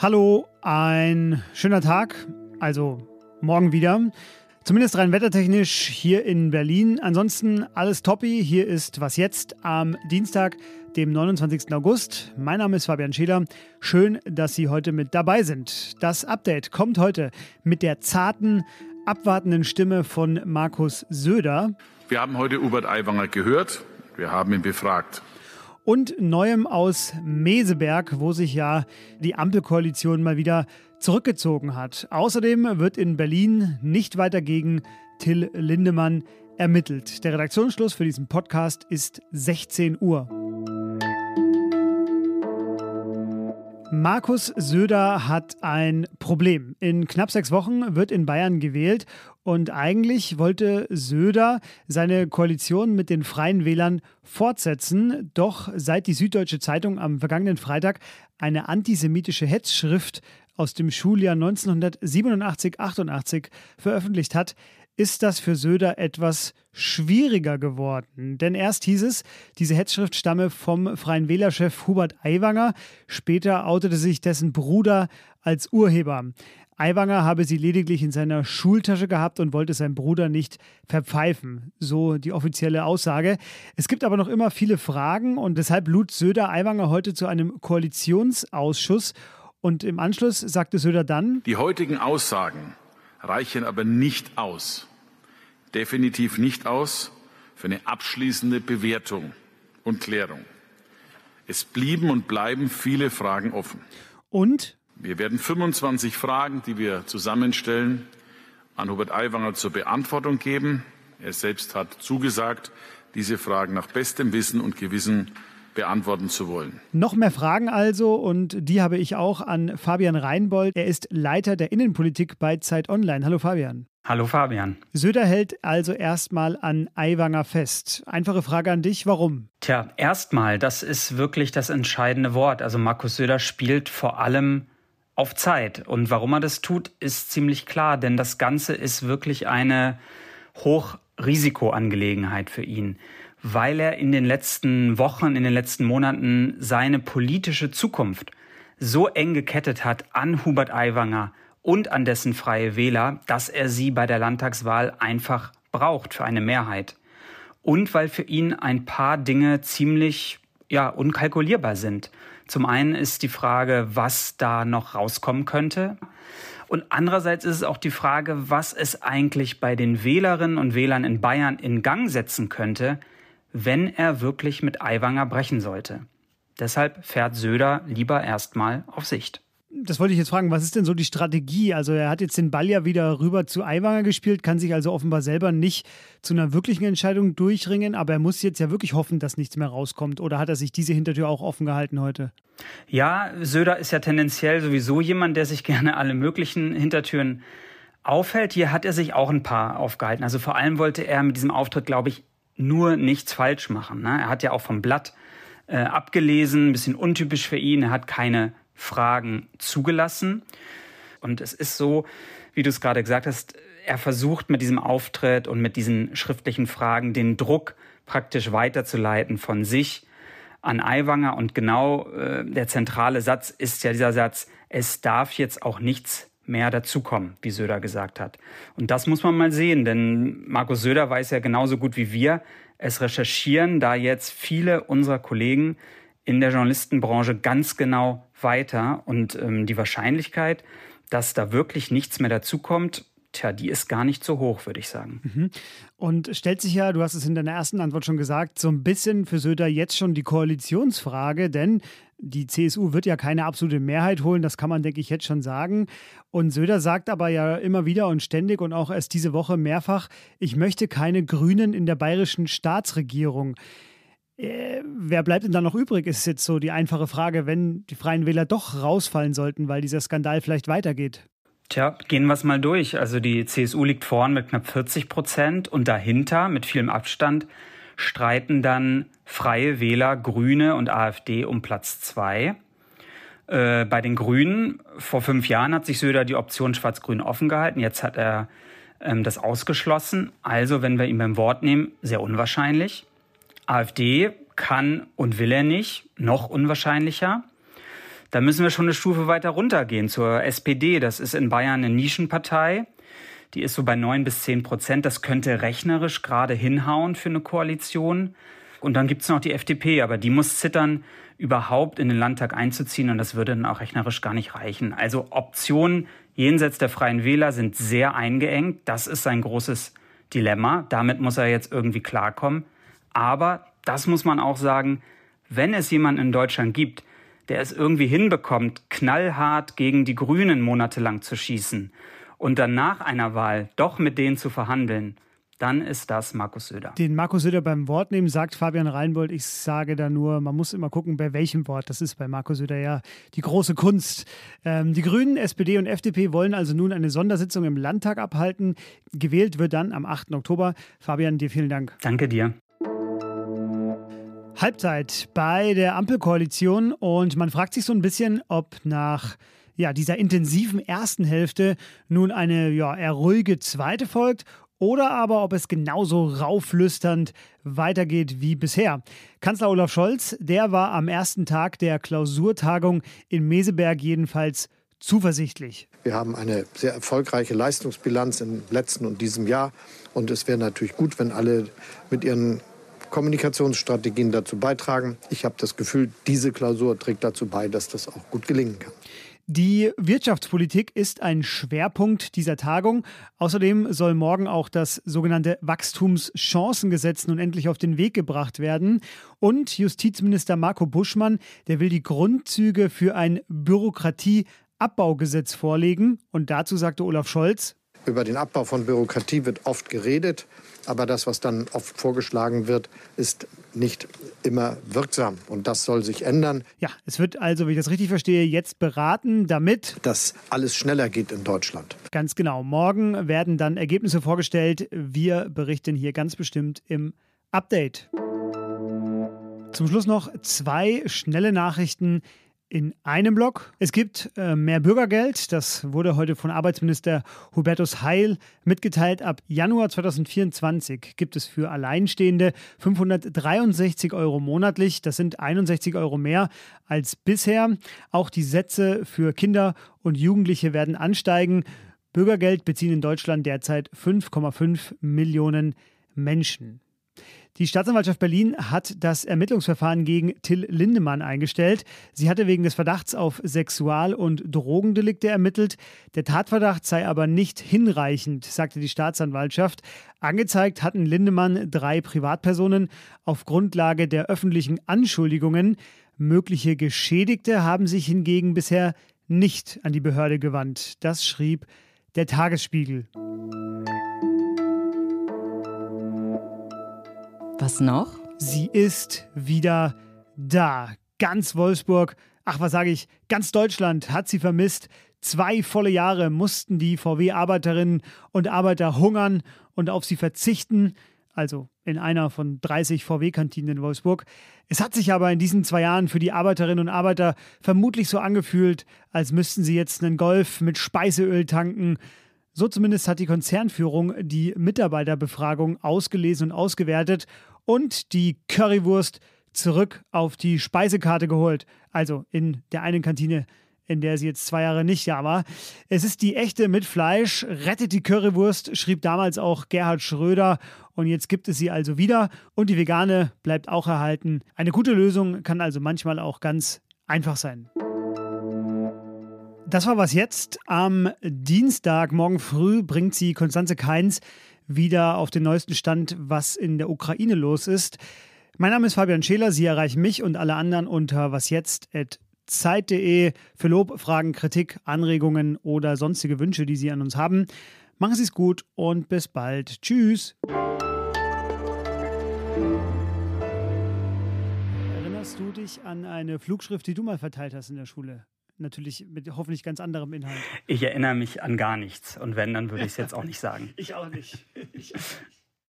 Hallo, ein schöner Tag, also morgen wieder. Zumindest rein wettertechnisch hier in Berlin. Ansonsten alles toppi. Hier ist Was jetzt am Dienstag, dem 29. August. Mein Name ist Fabian Scheler. Schön, dass Sie heute mit dabei sind. Das Update kommt heute mit der zarten, abwartenden Stimme von Markus Söder. Wir haben heute Hubert Aiwanger gehört. Wir haben ihn befragt und Neuem aus Meseberg, wo sich ja die Ampelkoalition mal wieder zurückgezogen hat. Außerdem wird in Berlin nicht weiter gegen Till Lindemann ermittelt. Der Redaktionsschluss für diesen Podcast ist 16 Uhr. Markus Söder hat ein Problem. In knapp sechs Wochen wird in Bayern gewählt und eigentlich wollte Söder seine Koalition mit den Freien Wählern fortsetzen. Doch seit die Süddeutsche Zeitung am vergangenen Freitag eine antisemitische Hetzschrift aus dem Schuljahr 1987-88 veröffentlicht hat, ist das für Söder etwas schwieriger geworden. Denn erst hieß es, diese Hetzschrift stamme vom Freien Wählerchef Hubert Aiwanger. Später outete sich dessen Bruder als Urheber. Aiwanger habe sie lediglich in seiner Schultasche gehabt und wollte seinen Bruder nicht verpfeifen. So die offizielle Aussage. Es gibt aber noch immer viele Fragen und deshalb lud Söder Aiwanger heute zu einem Koalitionsausschuss. Und im Anschluss sagte Söder dann: Die heutigen Aussagen reichen aber nicht aus, definitiv nicht aus für eine abschließende Bewertung und Klärung. Es blieben und bleiben viele Fragen offen. Und? Wir werden 25 Fragen, die wir zusammenstellen, an Hubert Aiwanger zur Beantwortung geben. Er selbst hat zugesagt, diese Fragen nach bestem Wissen und Gewissen beantworten zu wollen. Noch mehr Fragen also und die habe ich auch an Fabian Reinbold. Er ist Leiter der Innenpolitik bei Zeit Online. Hallo Fabian. Hallo Fabian. Söder hält also erstmal an Aiwanger fest. Einfache Frage an dich, warum? Tja, erstmal, das ist wirklich das entscheidende Wort. Also Markus Söder spielt vor allem auf Zeit. Und warum er das tut, ist ziemlich klar, denn das Ganze ist wirklich eine Hochrisikoangelegenheit für ihn weil er in den letzten Wochen, in den letzten Monaten seine politische Zukunft so eng gekettet hat an Hubert Aiwanger und an dessen Freie Wähler, dass er sie bei der Landtagswahl einfach braucht für eine Mehrheit. Und weil für ihn ein paar Dinge ziemlich ja, unkalkulierbar sind. Zum einen ist die Frage, was da noch rauskommen könnte. Und andererseits ist es auch die Frage, was es eigentlich bei den Wählerinnen und Wählern in Bayern in Gang setzen könnte, wenn er wirklich mit Aiwanger brechen sollte. Deshalb fährt Söder lieber erstmal auf Sicht. Das wollte ich jetzt fragen, was ist denn so die Strategie? Also er hat jetzt den Ball ja wieder rüber zu Aiwanger gespielt, kann sich also offenbar selber nicht zu einer wirklichen Entscheidung durchringen, aber er muss jetzt ja wirklich hoffen, dass nichts mehr rauskommt. Oder hat er sich diese Hintertür auch offen gehalten heute? Ja, Söder ist ja tendenziell sowieso jemand, der sich gerne alle möglichen Hintertüren aufhält. Hier hat er sich auch ein paar aufgehalten. Also vor allem wollte er mit diesem Auftritt, glaube ich, nur nichts falsch machen. Ne? Er hat ja auch vom Blatt äh, abgelesen, ein bisschen untypisch für ihn. Er hat keine Fragen zugelassen. Und es ist so, wie du es gerade gesagt hast, er versucht mit diesem Auftritt und mit diesen schriftlichen Fragen den Druck praktisch weiterzuleiten von sich an Aiwanger. Und genau äh, der zentrale Satz ist ja dieser Satz, es darf jetzt auch nichts mehr dazukommen, wie Söder gesagt hat. Und das muss man mal sehen, denn Markus Söder weiß ja genauso gut wie wir, es recherchieren da jetzt viele unserer Kollegen in der Journalistenbranche ganz genau weiter. Und ähm, die Wahrscheinlichkeit, dass da wirklich nichts mehr dazukommt, tja, die ist gar nicht so hoch, würde ich sagen. Mhm. Und stellt sich ja, du hast es in deiner ersten Antwort schon gesagt, so ein bisschen für Söder jetzt schon die Koalitionsfrage, denn die CSU wird ja keine absolute Mehrheit holen, das kann man, denke ich, jetzt schon sagen. Und Söder sagt aber ja immer wieder und ständig und auch erst diese Woche mehrfach, ich möchte keine Grünen in der bayerischen Staatsregierung. Äh, wer bleibt denn da noch übrig, ist jetzt so die einfache Frage, wenn die Freien Wähler doch rausfallen sollten, weil dieser Skandal vielleicht weitergeht. Tja, gehen wir es mal durch. Also die CSU liegt vorn mit knapp 40 Prozent und dahinter mit vielem Abstand streiten dann Freie Wähler, Grüne und AfD um Platz zwei. Äh, bei den Grünen, vor fünf Jahren hat sich Söder die Option Schwarz-Grün offen gehalten. Jetzt hat er ähm, das ausgeschlossen. Also, wenn wir ihn beim Wort nehmen, sehr unwahrscheinlich. AfD kann und will er nicht, noch unwahrscheinlicher. Da müssen wir schon eine Stufe weiter runtergehen zur SPD. Das ist in Bayern eine Nischenpartei. Die ist so bei neun bis zehn Prozent. Das könnte rechnerisch gerade hinhauen für eine Koalition. Und dann gibt es noch die FDP, aber die muss zittern, überhaupt in den Landtag einzuziehen. Und das würde dann auch rechnerisch gar nicht reichen. Also Optionen jenseits der Freien Wähler sind sehr eingeengt. Das ist sein großes Dilemma. Damit muss er jetzt irgendwie klarkommen. Aber das muss man auch sagen, wenn es jemanden in Deutschland gibt, der es irgendwie hinbekommt, knallhart gegen die Grünen monatelang zu schießen und dann nach einer Wahl doch mit denen zu verhandeln, dann ist das Markus Söder. Den Markus Söder beim Wort nehmen, sagt Fabian Reinbold. Ich sage da nur, man muss immer gucken, bei welchem Wort. Das ist bei Markus Söder ja die große Kunst. Ähm, die Grünen, SPD und FDP wollen also nun eine Sondersitzung im Landtag abhalten. Gewählt wird dann am 8. Oktober. Fabian, dir vielen Dank. Danke dir. Halbzeit bei der Ampelkoalition und man fragt sich so ein bisschen, ob nach ja, dieser intensiven ersten Hälfte nun eine ja, eher ruhige zweite folgt oder aber ob es genauso rauflüsternd weitergeht wie bisher. Kanzler Olaf Scholz, der war am ersten Tag der Klausurtagung in Meseberg jedenfalls zuversichtlich. Wir haben eine sehr erfolgreiche Leistungsbilanz im letzten und diesem Jahr und es wäre natürlich gut, wenn alle mit ihren Kommunikationsstrategien dazu beitragen. Ich habe das Gefühl, diese Klausur trägt dazu bei, dass das auch gut gelingen kann. Die Wirtschaftspolitik ist ein Schwerpunkt dieser Tagung. Außerdem soll morgen auch das sogenannte Wachstumschancengesetz nun endlich auf den Weg gebracht werden. Und Justizminister Marco Buschmann, der will die Grundzüge für ein Bürokratieabbaugesetz vorlegen. Und dazu sagte Olaf Scholz, über den Abbau von Bürokratie wird oft geredet, aber das, was dann oft vorgeschlagen wird, ist nicht immer wirksam. Und das soll sich ändern. Ja, es wird also, wenn ich das richtig verstehe, jetzt beraten, damit das alles schneller geht in Deutschland. Ganz genau. Morgen werden dann Ergebnisse vorgestellt. Wir berichten hier ganz bestimmt im Update. Zum Schluss noch zwei schnelle Nachrichten in einem Block. Es gibt äh, mehr Bürgergeld. Das wurde heute von Arbeitsminister Hubertus Heil mitgeteilt. Ab Januar 2024 gibt es für Alleinstehende 563 Euro monatlich. Das sind 61 Euro mehr als bisher. Auch die Sätze für Kinder und Jugendliche werden ansteigen. Bürgergeld beziehen in Deutschland derzeit 5,5 Millionen Menschen. Die Staatsanwaltschaft Berlin hat das Ermittlungsverfahren gegen Till Lindemann eingestellt. Sie hatte wegen des Verdachts auf Sexual- und Drogendelikte ermittelt. Der Tatverdacht sei aber nicht hinreichend, sagte die Staatsanwaltschaft. Angezeigt hatten Lindemann drei Privatpersonen auf Grundlage der öffentlichen Anschuldigungen. Mögliche Geschädigte haben sich hingegen bisher nicht an die Behörde gewandt. Das schrieb der Tagesspiegel. Was noch? Sie ist wieder da. Ganz Wolfsburg, ach was sage ich, ganz Deutschland hat sie vermisst. Zwei volle Jahre mussten die VW-Arbeiterinnen und Arbeiter hungern und auf sie verzichten, also in einer von 30 VW-Kantinen in Wolfsburg. Es hat sich aber in diesen zwei Jahren für die Arbeiterinnen und Arbeiter vermutlich so angefühlt, als müssten sie jetzt einen Golf mit Speiseöl tanken, so zumindest hat die Konzernführung die Mitarbeiterbefragung ausgelesen und ausgewertet und die Currywurst zurück auf die Speisekarte geholt. Also in der einen Kantine, in der sie jetzt zwei Jahre nicht da war. Es ist die echte mit Fleisch, rettet die Currywurst, schrieb damals auch Gerhard Schröder. Und jetzt gibt es sie also wieder. Und die vegane bleibt auch erhalten. Eine gute Lösung kann also manchmal auch ganz einfach sein. Das war was jetzt. Am Dienstag, morgen früh, bringt sie Konstanze Keins wieder auf den neuesten Stand, was in der Ukraine los ist. Mein Name ist Fabian Scheler. Sie erreichen mich und alle anderen unter wasjetzt.zeit.de für Lob, Fragen, Kritik, Anregungen oder sonstige Wünsche, die Sie an uns haben. Machen Sie es gut und bis bald. Tschüss. Erinnerst du dich an eine Flugschrift, die du mal verteilt hast in der Schule? Natürlich mit hoffentlich ganz anderem Inhalt. Ich erinnere mich an gar nichts. Und wenn, dann würde ich es jetzt auch nicht sagen. ich auch nicht. Ich auch nicht.